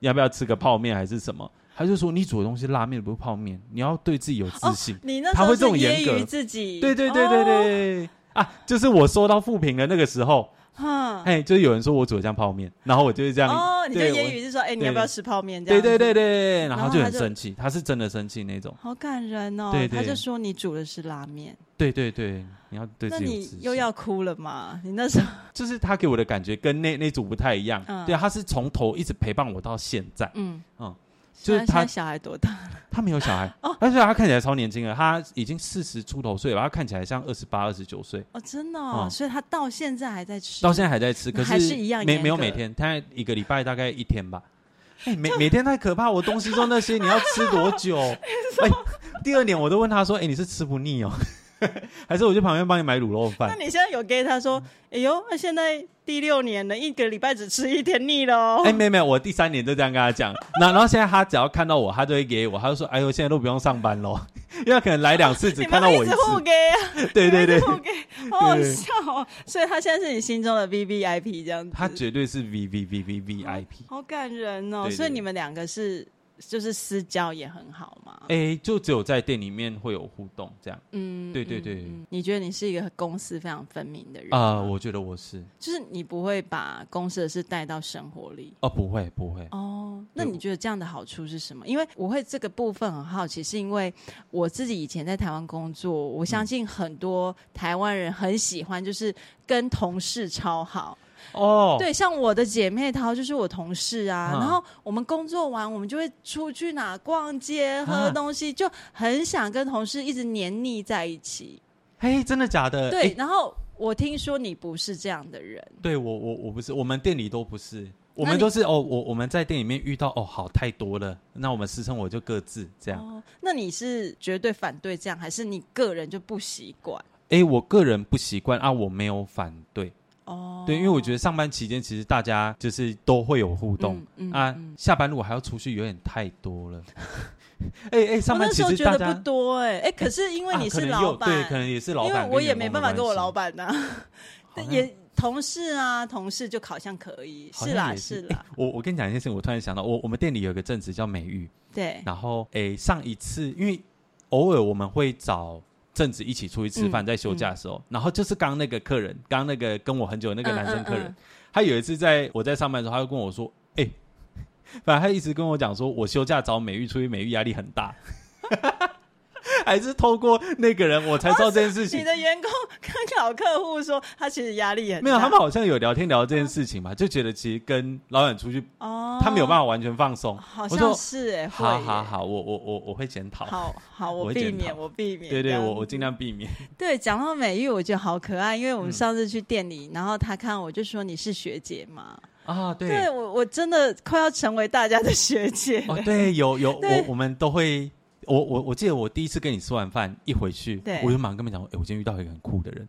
要不要吃个泡面还是什么？他就说：“你煮的东西拉面不是泡面，你要对自己有自信。”你那时候是揶揄自己，对对对对对啊！就是我收到负评的那个时候，哈，哎，就是有人说我煮的像泡面，然后我就是这样哦，你就揶揄是说：“哎，你要不要吃泡面？”这样，对对对对，然后就很生气，他是真的生气那种，好感人哦。对，他就说你煮的是拉面，对对对，你要对自己有自信。那你又要哭了嘛？你那时候就是他给我的感觉跟那那组不太一样，对啊，他是从头一直陪伴我到现在，嗯嗯。就是他小孩多大了？他没有小孩 *laughs* 哦，但是他看起来超年轻的，他已经四十出头岁了，他看起来像二十八、二十九岁哦，真的哦，所以他到现在还在吃，到现在还在吃，可是还是一样，没没有每天，他一个礼拜大概一天吧。*laughs* 哎、欸，每每天太可怕，我东西就那些，你要吃多久？*laughs* 哎、欸，第二年我都问他说，哎、欸，你是吃不腻哦？*laughs* 还是我去旁边帮你买卤肉饭？那你现在有给他说？哎呦，那现在第六年了，一个礼拜只吃一天腻了哦。哎，没有没有，我第三年就这样跟他讲。*laughs* 那然后现在他只要看到我，他就会给我，他就说：“哎呦，现在都不用上班喽，*laughs* 因为他可能来两次只看到我一次。”互给啊，对对对，互给，好好笑哦。所以他现在是你心中的 V V I P 这样子。他绝对是 V V V V V I P，好感人哦。所以你们两个是。就是私交也很好嘛，哎、欸，就只有在店里面会有互动这样，嗯，对对对、嗯。你觉得你是一个公私非常分明的人啊、呃？我觉得我是，就是你不会把公司的事带到生活里哦，不会不会。哦，那你觉得这样的好处是什么？因为我会这个部分很好奇，是因为我自己以前在台湾工作，我相信很多台湾人很喜欢，就是跟同事超好。哦，对，像我的姐妹淘就是我同事啊，然后我们工作完，我们就会出去哪逛街、喝东西，就很想跟同事一直黏腻在一起。嘿，真的假的？对，然后我听说你不是这样的人。对，我我我不是，我们店里都不是，我们都是哦，我我们在店里面遇到哦，好太多了，那我们私生活就各自这样。哦，那你是绝对反对这样，还是你个人就不习惯？哎，我个人不习惯啊，我没有反对。哦，对，因为我觉得上班期间其实大家就是都会有互动、嗯嗯、啊、嗯，下班如果还要出去，有点太多了。哎 *laughs* 哎、欸欸，上班其实大得不多哎、欸，哎、欸，可是因为你是老板、啊，对，可能也是老板，因为我也没办法跟我老板呐、啊，*laughs* 也同事啊，同事就好像可以，是，是啦是。啦。欸、我我跟你讲一件事情，我突然想到，我我们店里有一个正职叫美玉，对，然后哎、欸，上一次因为偶尔我们会找。正子一起出去吃饭，在休假的时候，然后就是刚那个客人，刚那个跟我很久那个男生客人，他有一次在我在上班的时候，他就跟我说：“哎、欸，*laughs* 反正他一直跟我讲说，我休假找美玉出去，美玉压力很大。” *laughs* *laughs* 还是透过那个人，我才知道这件事情。你的员工跟老客户说，他其实压力很大。没有，他们好像有聊天聊这件事情嘛，就觉得其实跟老板出去，哦，他没有办法完全放松。好像是哎，好好好，我我我我会检讨。好好，我避免，我避免。对对，我我尽量避免。对，讲到美玉，我觉得好可爱，因为我们上次去店里，然后他看我就说你是学姐嘛。啊，对，对我我真的快要成为大家的学姐。哦，对，有有，我我们都会。我我我记得我第一次跟你吃完饭一回去，我就马上跟他们讲，哎、欸，我今天遇到一个很酷的人，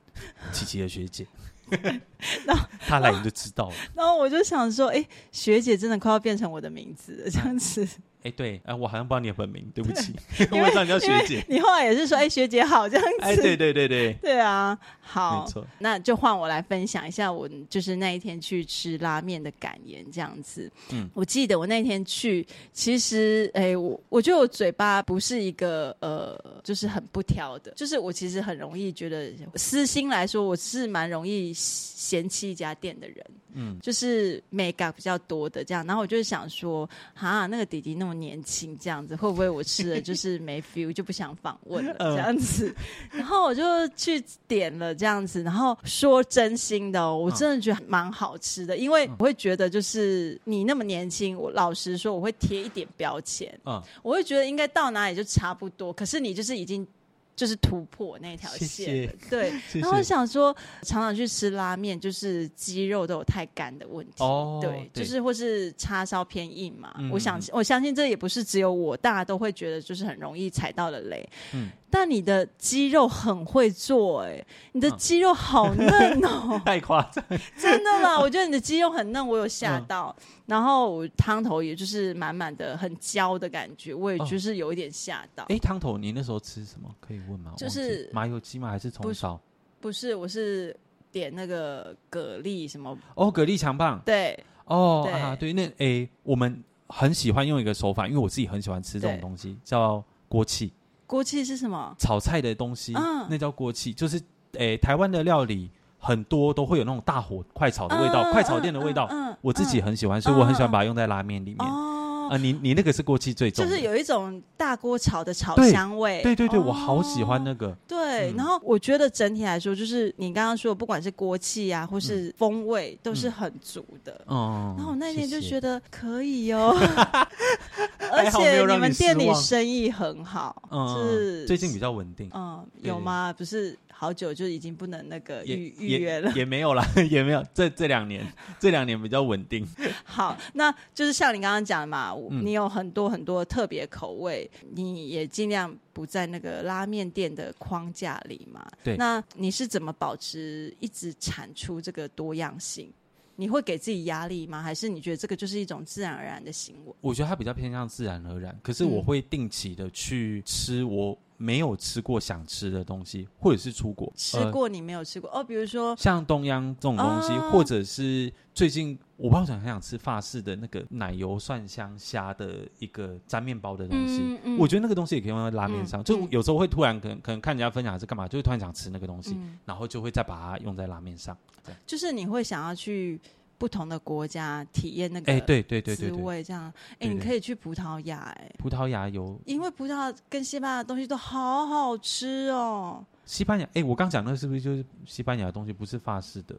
琪琪的学姐，*laughs* 然后他来你就知道了。然后我就想说，哎、欸，学姐真的快要变成我的名字了，这样子。哎、欸，对，哎、啊，我好像不知道你的本名，对不起，*laughs* 因为叫学姐。你后来也是说，哎、欸，学姐好，这样子。哎，对对对对，对啊，好，没错，那就换我来分享一下我就是那一天去吃拉面的感言，这样子。嗯，我记得我那天去，其实，哎、欸，我我觉得我嘴巴不是一个呃，就是很不挑的，就是我其实很容易觉得，私心来说，我是蛮容易嫌弃一家店的人。嗯，就是美感比较多的这样，然后我就想说，哈，那个弟弟那么年轻，这样子会不会我吃了就是 *laughs* 没 feel，就不想访问了这样子？*laughs* 然后我就去点了这样子，然后说真心的哦，我真的觉得蛮好吃的，因为我会觉得就是你那么年轻，我老实说我会贴一点标签，嗯，我会觉得应该到哪里就差不多，可是你就是已经。就是突破那条线，对。谢谢，然后我想说，常常去吃拉面，就是鸡肉都有太干的问题，哦、对，对，就是或是叉烧偏硬嘛。嗯、我想，我相信这也不是只有我，大家都会觉得就是很容易踩到的雷。嗯。但你的肌肉很会做哎、欸，你的肌肉好嫩哦、喔，*laughs* 太夸张，真的啦！我觉得你的肌肉很嫩，我有吓到。嗯、然后汤头也就是满满的很焦的感觉，我也就是有一点吓到。哎、哦，汤头你那时候吃什么？可以问吗？就是麻油鸡吗？还是葱烧？不是，我是点那个蛤蜊什么？哦，蛤蜊强棒。对，哦对啊，对，那哎，我们很喜欢用一个手法，因为我自己很喜欢吃这种东西，叫锅气。锅气是什么？炒菜的东西，嗯、那叫锅气。就是，诶、欸，台湾的料理很多都会有那种大火快炒的味道，嗯、快炒店的味道、嗯嗯。我自己很喜欢，所以我很喜欢把它用在拉面里面。哦啊，你你那个是锅气最重，就是有一种大锅炒的炒香味。对对对，对，我好喜欢那个。对，然后我觉得整体来说，就是你刚刚说的，不管是锅气啊，或是风味，都是很足的。哦。然后我那天就觉得可以哦，*laughs* *laughs* 而且你们店里生意很好，就是最近比较稳定。嗯，有吗？不是。好久就已经不能那个预预约了，也没有啦，*laughs* 也没有。这这两年，这两年比较稳定。*laughs* 好，那就是像你刚刚讲的嘛，嗯、你有很多很多特别口味，你也尽量不在那个拉面店的框架里嘛。对，那你是怎么保持一直产出这个多样性？你会给自己压力吗？还是你觉得这个就是一种自然而然的行为？我觉得它比较偏向自然而然，可是我会定期的去吃我没有吃过想吃的东西，或者是出国。吃过你没有吃过、呃、哦，比如说像东阳这种东西，哦、或者是最近我不知道很想吃法式的那个奶油蒜香虾的一个沾面包的东西，嗯嗯、我觉得那个东西也可以用在拉面上，嗯、就有时候会突然可能可能看人家分享是干嘛，就会突然想吃那个东西，嗯、然后就会再把它用在拉面上。就是你会想要去不同的国家体验那个，哎，对对对滋味这样。哎，你可以去葡萄牙，哎，葡萄牙有，因为葡萄牙跟西班牙的东西都好好吃哦。西班牙，哎，我刚讲的是不是就是西班牙的东西？不是法式的，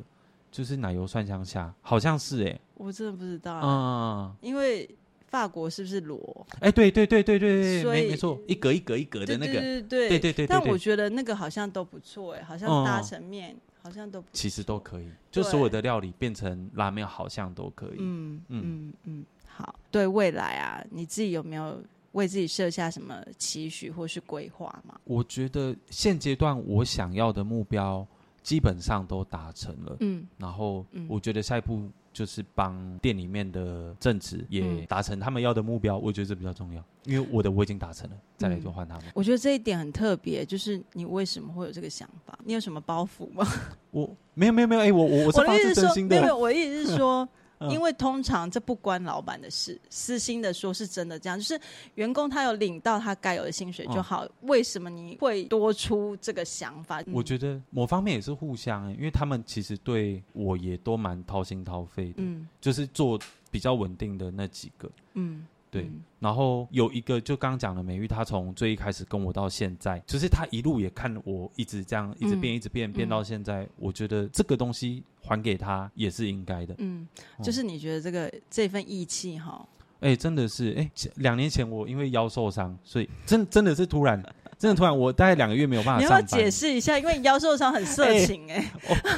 就是奶油蒜香虾，好像是哎，我真的不知道，啊，因为法国是不是裸？哎，对对对对对对，没没错，一格一格一格的那个，对对对对对。但我觉得那个好像都不错，哎，好像搭成面。好像都其实都可以，就所有的料理变成拉面，好像都可以。嗯嗯嗯嗯，好。对未来啊，你自己有没有为自己设下什么期许或是规划吗？我觉得现阶段我想要的目标基本上都达成了。嗯，然后我觉得下一步。就是帮店里面的正职也达成他们要的目标，嗯、我觉得这比较重要，因为我的我已经达成了，再来就换他们。我觉得这一点很特别，就是你为什么会有这个想法？你有什么包袱吗？我没有没有没有，哎、欸，我我我是发自真心的，没有，我的意思是说。因为通常这不关老板的事，私心的说，是真的这样，就是员工他有领到他该有的薪水就好。为什么你会多出这个想法？我觉得某方面也是互相，因为他们其实对我也都蛮掏心掏肺的，嗯，就是做比较稳定的那几个，嗯。对，嗯、然后有一个就刚刚讲的美玉，她从最一开始跟我到现在，就是她一路也看我一直这样一直变，一直变，变到现在，我觉得这个东西还给她也是应该的。嗯，就是你觉得这个这份义气哈？哎，真的是哎，两年前我因为腰受伤，所以真真的是突然。真的突然，我大概两个月没有办法上班。你要解释一下？因为你腰受伤很色情哎、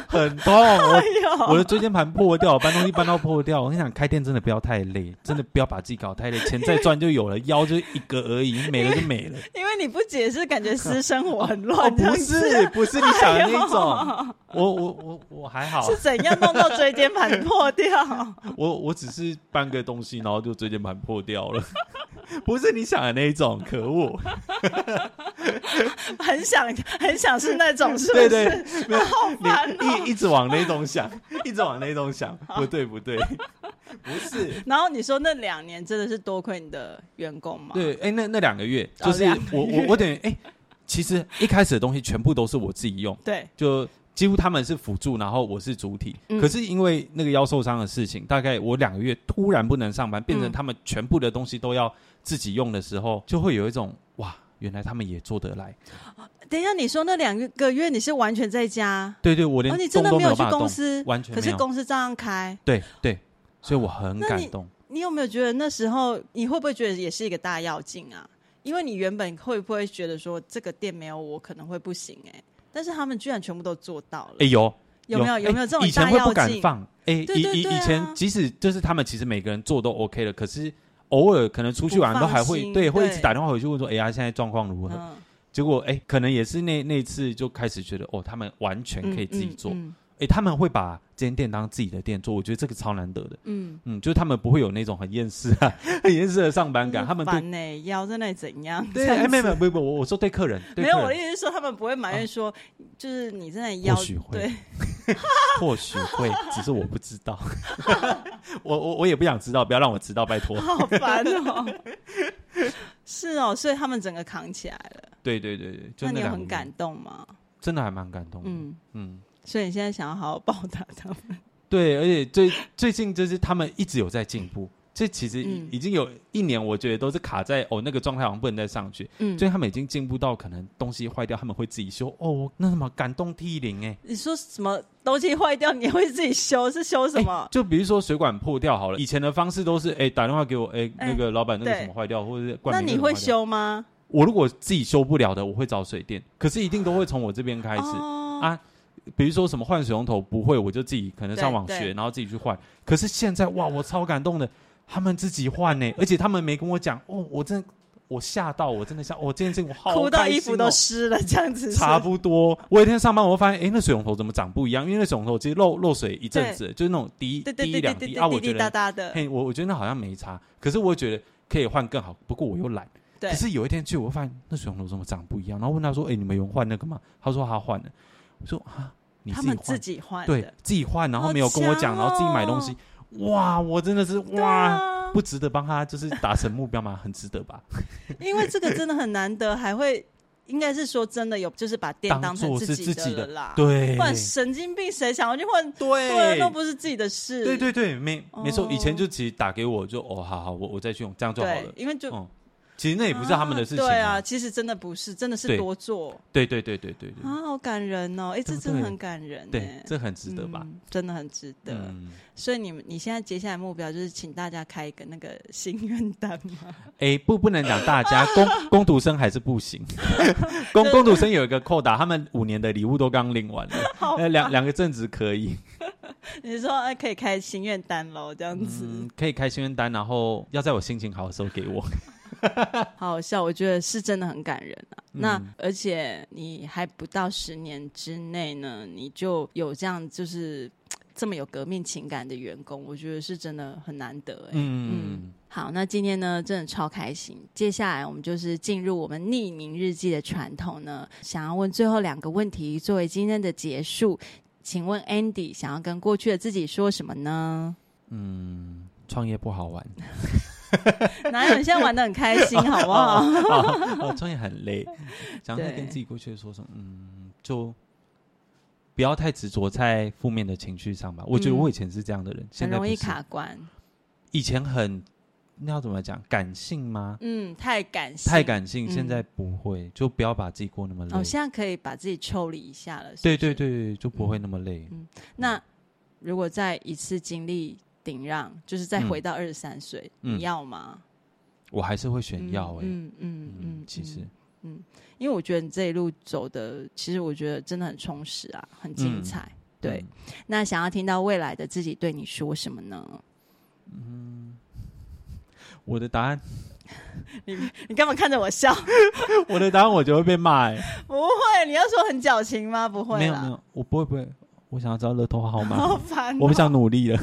很痛。我 *laughs* 我的椎间盘破掉，搬东西搬到破掉。我跟你讲，开店真的不要太累，真的不要把自己搞太累，钱再赚就有了，腰就一个而已，没了就没了。*laughs* 因为你不解释，感觉私生活很乱、哦。不是，不是你想的那种。我我我我还好。是怎样弄到椎间盘破掉？*laughs* 我我只是搬个东西，然后就椎间盘破掉了。不是你想的那一种，可恶。*laughs* 很想，很想是那种，是不是？对对，*laughs* 好烦哦。一一直往那种想，一直往那种想，不对不对，不是。*laughs* 然后你说那两年真的是多亏你的员工吗？对，哎，那那两个月就是我我我等于哎，其实一开始的东西全部都是我自己用，对，就几乎他们是辅助，然后我是主体。可是因为那个腰受伤的事情，大概我两个月突然不能上班，变成他们全部的东西都要自己用的时候，就会有一种哇。原来他们也做得来。等一下，你说那两个月你是完全在家？对对，我连。哦，你真的没有去公司，完全没有。可是公司照样开。对对，所以我很感动。你，你有没有觉得那时候你会不会觉得也是一个大跃进啊？因为你原本会不会觉得说这个店没有我可能会不行哎、欸？但是他们居然全部都做到了。哎呦，有没有有没有这种？以前会不敢放。哎，以以以前即使就是他们其实每个人做都 OK 了，可是。偶尔可能出去玩都还会对，会一直打电话回去问说：“哎呀，现在状况如何？”结果哎，可能也是那那次就开始觉得哦，他们完全可以自己做。哎，他们会把这间店当自己的店做，我觉得这个超难得的。嗯嗯，就是他们不会有那种很厌世啊、*laughs* 很厌世的上班感。他们烦呢，腰在那里怎样？对，哎，没有没有没有，我我说对客人，没有，我的意思是说他们不会埋怨说，就是你在那里腰，或许会，或许会，只是我不知道。*laughs* 我我我也不想知道，不要让我知道，拜托。*laughs* 好烦哦。是哦，所以他们整个扛起来了。对对对对，那你有很感动吗？真的还蛮感动。嗯嗯。所以你现在想要好好报答他们？对，而且最最近就是他们一直有在进步。这其实已已经有一年，我觉得都是卡在哦那个状态，好像不能再上去。嗯，所以他们已经进步到可能东西坏掉，他们会自己修。哦，那什么感动涕零哎！你说什么东西坏掉，你会自己修？是修什么？就比如说水管破掉好了，以前的方式都是哎打电话给我，哎那个老板那个什么坏掉，或者是灌。那你会修吗？我如果自己修不了的，我会找水电，可是一定都会从我这边开始、哦、啊。比如说什么换水龙头不会，我就自己可能上网学，然后自己去换。可是现在哇，我超感动的，他们自己换呢，而且他们没跟我讲哦，我真我吓到，我真的吓，我今天这我好、哦、哭到衣服都湿了这样子。差不多，我有一天上班，我会发现，哎，那水龙头怎么长不一样？因为那水龙头其实漏漏水一阵子，就是那种滴滴一两滴啊，我觉得哒哒的，嘿，我我觉得那好像没差，可是我觉得可以换更好，不过我又懒。对。可是有一天去，我会发现那水龙头怎么长不一样？然后问他说，哎，你们有换那个吗？他说他换了。我说啊。他们自己换，对，自己换，然后没有跟我讲，哦、然后自己买东西，哇，我真的是哇，啊、不值得帮他就是达成目标吗？很值得吧？*laughs* 因为这个真的很难得，还会应该是说真的有，就是把店当成自己的啦，对，不然神经病谁想要去换？对，对，都不是自己的事。对对对，没没错，以前就直接打给我就哦，好好，我我再去用，这样就好了，因为就。嗯其实那也不是他们的事情，啊啊。对啊，其实真的不是，真的是多做。对对对对对对。啊，好感人哦！哎，这真的很感人。对，这很值得吧？嗯、真的很值得。嗯、所以你们你现在接下来目标就是请大家开一个那个心愿单吗？*laughs* 哎，不，不能讲大家，*laughs* 工工读生还是不行。*laughs* 工工读生有一个扣打，他们五年的礼物都刚领完了。两两个正职可以。你说可以开心愿单喽？这样子、嗯、可以开心愿单，然后要在我心情好的时候给我。*laughs* 好好笑，我觉得是真的很感人啊。嗯、那而且你还不到十年之内呢，你就有这样就是这么有革命情感的员工，我觉得是真的很难得哎。嗯嗯。好，那今天呢，真的超开心。接下来我们就是进入我们匿名日记的传统呢，想要问最后两个问题作为今天的结束。请问 Andy 想要跟过去的自己说什么呢？嗯，创业不好玩。*laughs* 哪有？你现在玩的很开心，*laughs* 好不好？我创业很累，想要跟自己过去说什么？嗯，就不要太执着在负面的情绪上吧。我觉得我以前是这样的人，现在容易卡关。以前很那要怎么讲？感性吗？嗯，太感性，太感性。现在不会，就不要把自己过那么累。哦，现在可以把自己抽离一下了。对对对，就不会那么累。嗯，那如果再一次经历。顶让就是再回到二十三岁，你要吗？我还是会选要哎，嗯嗯嗯，其实，嗯，因为我觉得你这一路走的，其实我觉得真的很充实啊，很精彩。对，那想要听到未来的自己对你说什么呢？嗯，我的答案，*laughs* 你你干嘛看着我笑？*laughs* 我的答案我就会被骂哎，不会，你要说很矫情吗？不会，没有没有，我不会不会。我想要知道乐透号码，好烦喔！我不想努力了。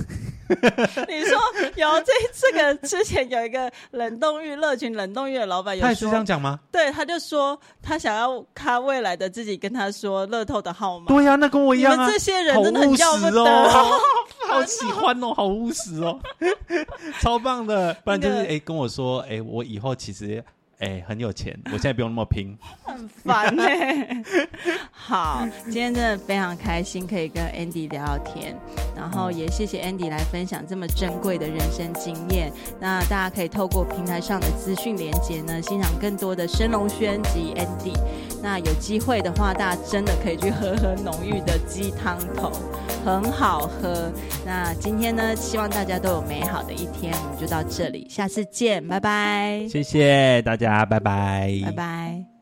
*laughs* 你说有这这个之前有一个冷冻浴乐群冷冻浴的老板，有他也是这样讲吗？对，他就说他想要他未来的自己跟他说乐透的号码。对呀，那跟我一样啊！这些人真的很要不得，*laughs* 好喜欢哦，好务实哦，*laughs* 超棒的。不然就是哎，跟我说哎，我以后其实。哎、欸，很有钱，我现在不用那么拼，很烦呢、欸。好，今天真的非常开心，可以跟 Andy 聊聊天，然后也谢谢 Andy 来分享这么珍贵的人生经验。那大家可以透过平台上的资讯连接呢，欣赏更多的升龙轩及 Andy。那有机会的话，大家真的可以去喝喝浓郁的鸡汤头，很好喝。那今天呢，希望大家都有美好的一天，我们就到这里，下次见，拜拜。谢谢大家。拜拜，拜拜。